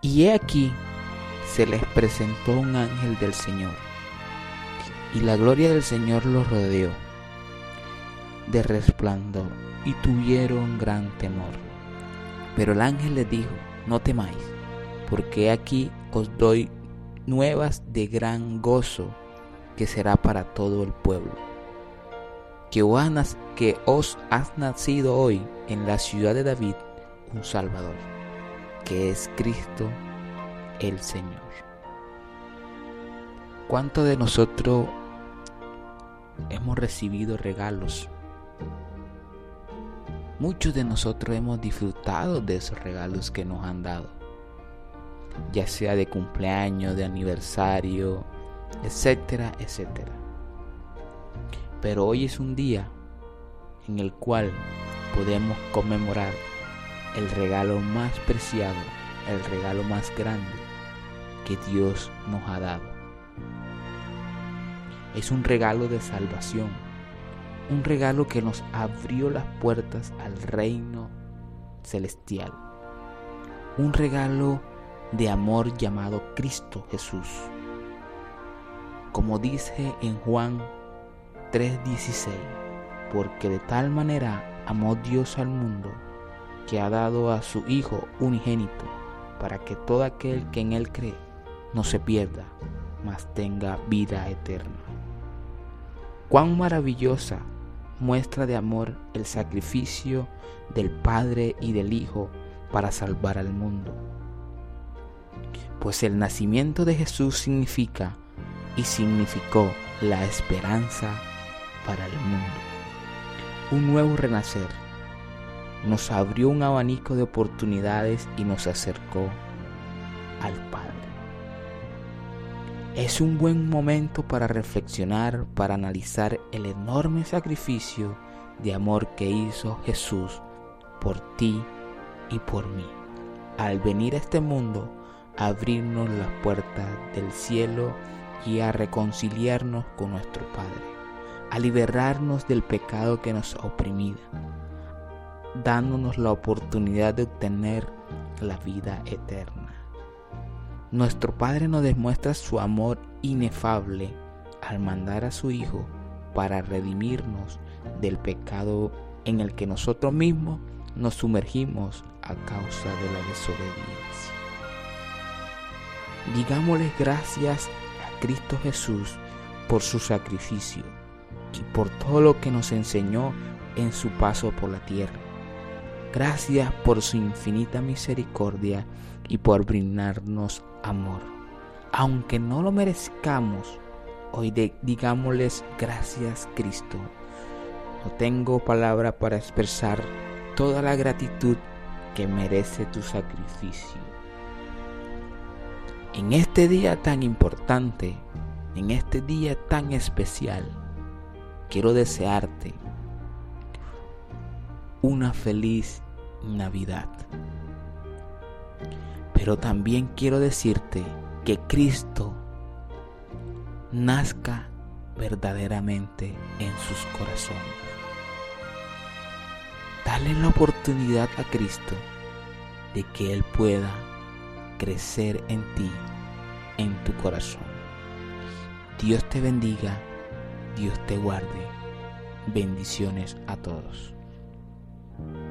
Y he aquí, se les presentó un ángel del Señor, y la gloria del Señor los rodeó de resplandor, y tuvieron gran temor. Pero el ángel les dijo, no temáis, porque aquí os doy nuevas de gran gozo, que será para todo el pueblo. Que os, que os has nacido hoy en la ciudad de David un Salvador, que es Cristo el Señor. ¿Cuánto de nosotros hemos recibido regalos? Muchos de nosotros hemos disfrutado de esos regalos que nos han dado, ya sea de cumpleaños, de aniversario, etcétera, etcétera. Pero hoy es un día en el cual podemos conmemorar el regalo más preciado, el regalo más grande que Dios nos ha dado. Es un regalo de salvación, un regalo que nos abrió las puertas al reino celestial, un regalo de amor llamado Cristo Jesús. Como dice en Juan 3:16, porque de tal manera amó Dios al mundo que ha dado a su Hijo unigénito, para que todo aquel que en Él cree no se pierda, mas tenga vida eterna. Cuán maravillosa muestra de amor el sacrificio del Padre y del Hijo para salvar al mundo. Pues el nacimiento de Jesús significa y significó la esperanza para el mundo. Un nuevo renacer nos abrió un abanico de oportunidades y nos acercó al Padre. Es un buen momento para reflexionar, para analizar el enorme sacrificio de amor que hizo Jesús por ti y por mí. Al venir a este mundo, a abrirnos las puertas del cielo y a reconciliarnos con nuestro Padre, a liberarnos del pecado que nos oprimía dándonos la oportunidad de obtener la vida eterna. Nuestro Padre nos demuestra su amor inefable al mandar a su Hijo para redimirnos del pecado en el que nosotros mismos nos sumergimos a causa de la desobediencia. Digámosle gracias a Cristo Jesús por su sacrificio y por todo lo que nos enseñó en su paso por la tierra. Gracias por su infinita misericordia y por brindarnos amor. Aunque no lo merezcamos, hoy digámosles gracias Cristo. No tengo palabra para expresar toda la gratitud que merece tu sacrificio. En este día tan importante, en este día tan especial, quiero desearte una feliz Navidad. Pero también quiero decirte que Cristo nazca verdaderamente en sus corazones. Dale la oportunidad a Cristo de que Él pueda crecer en ti, en tu corazón. Dios te bendiga, Dios te guarde. Bendiciones a todos. Bye.